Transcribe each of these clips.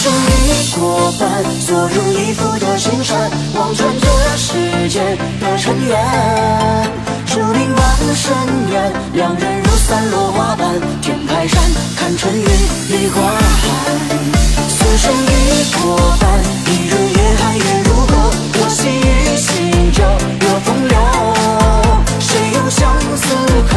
生已过半，做入衣服的心酸，望穿这世间的尘缘。树林万深渊，两人如散落花瓣，天台山看春雨梨花寒。此生已过半，一日夜寒月如歌，可惜与心酒惹风流。谁用相思口，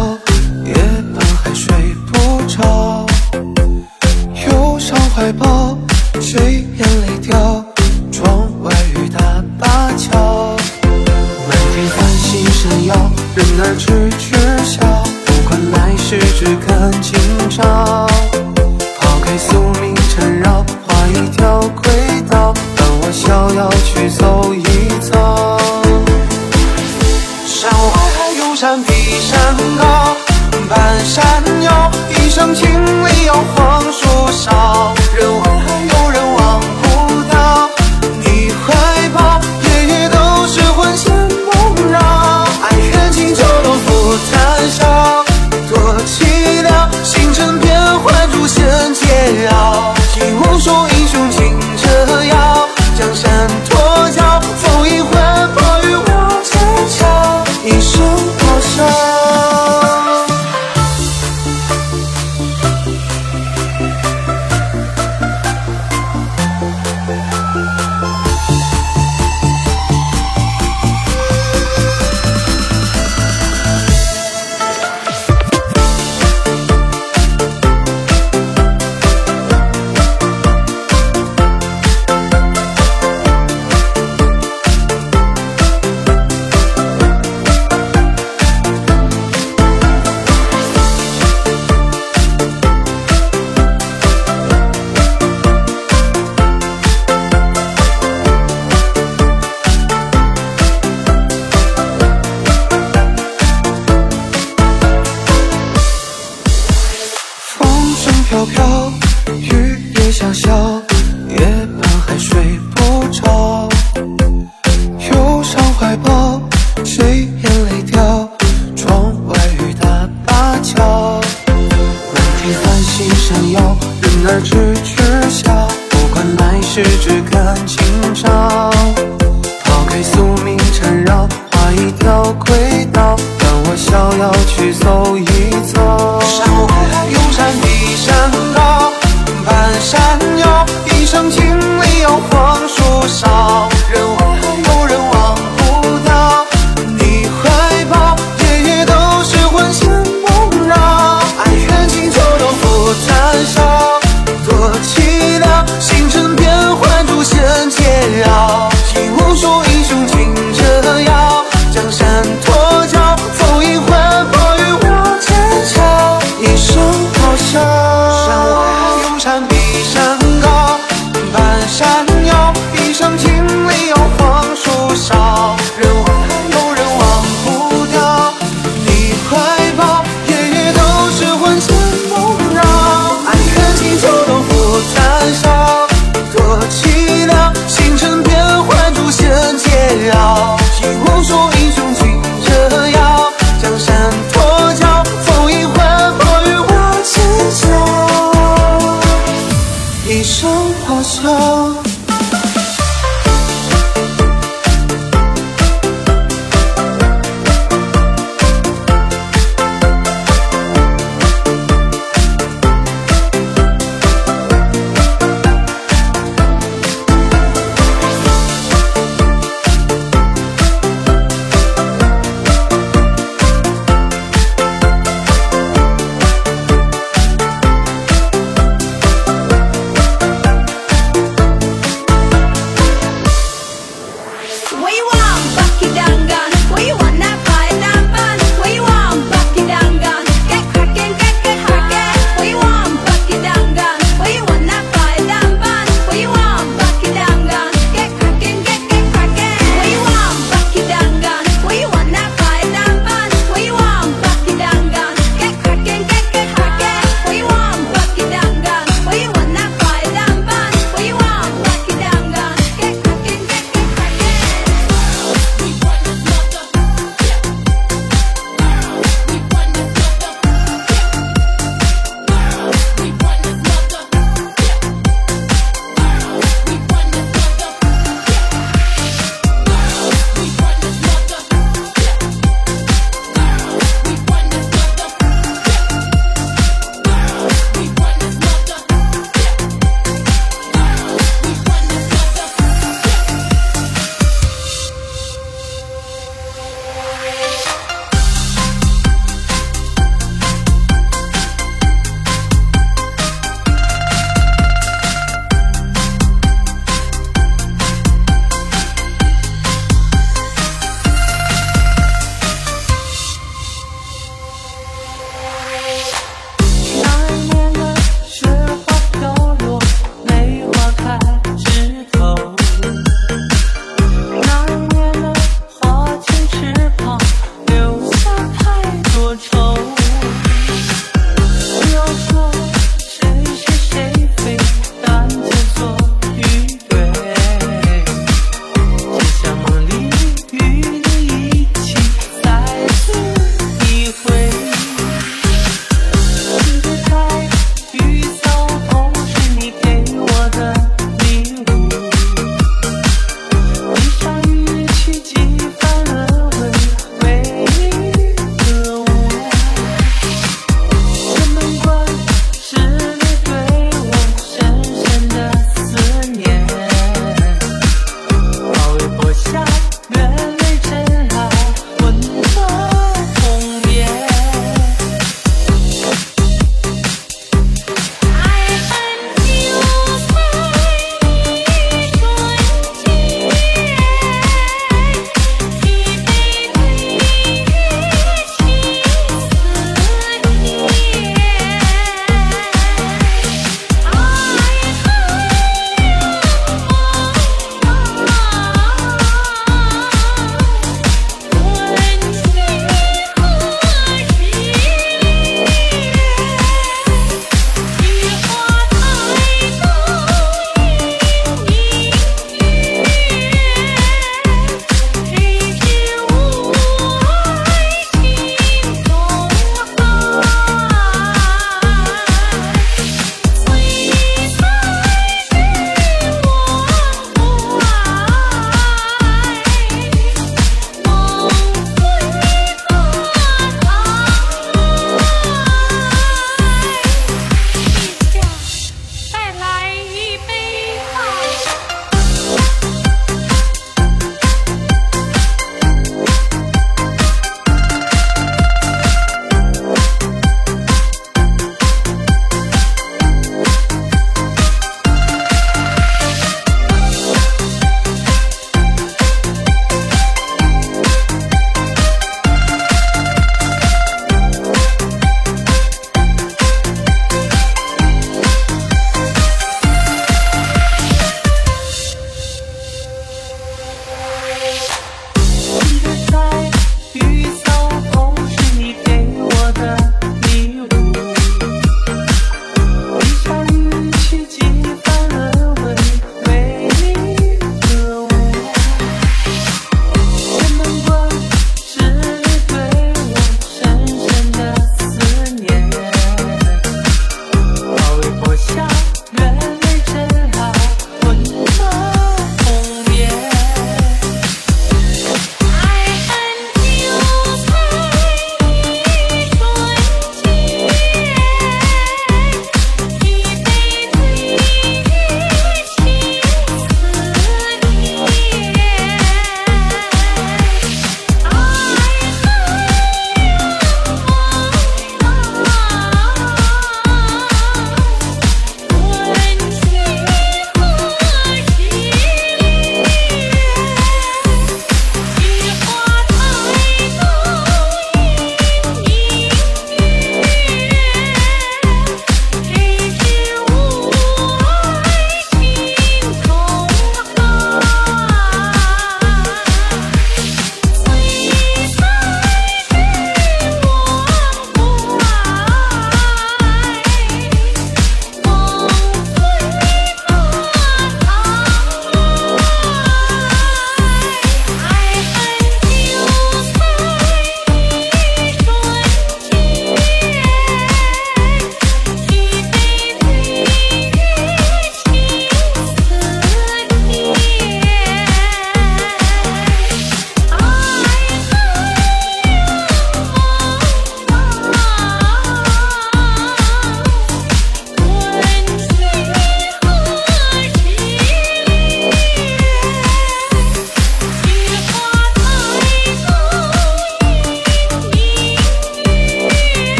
love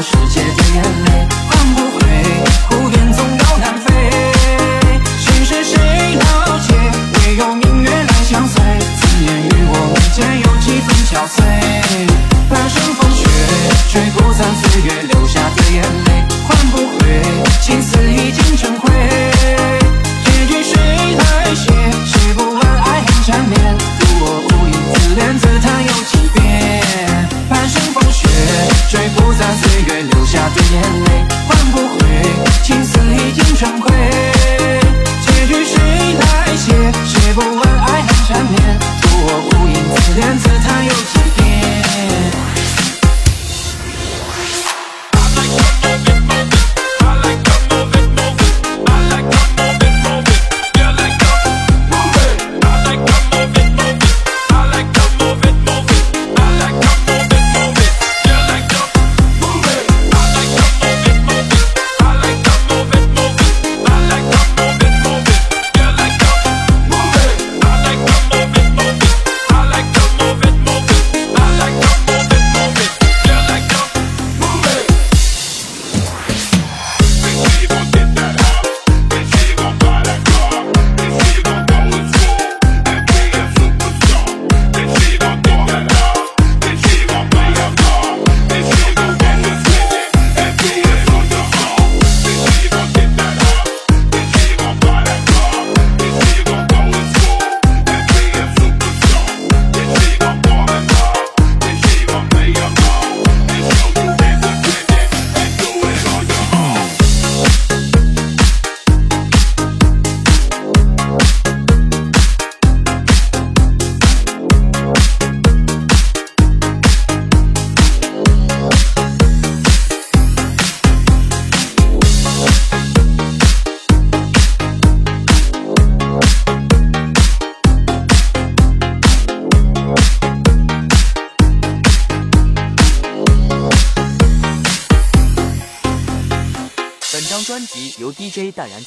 世界的眼泪，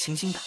本张专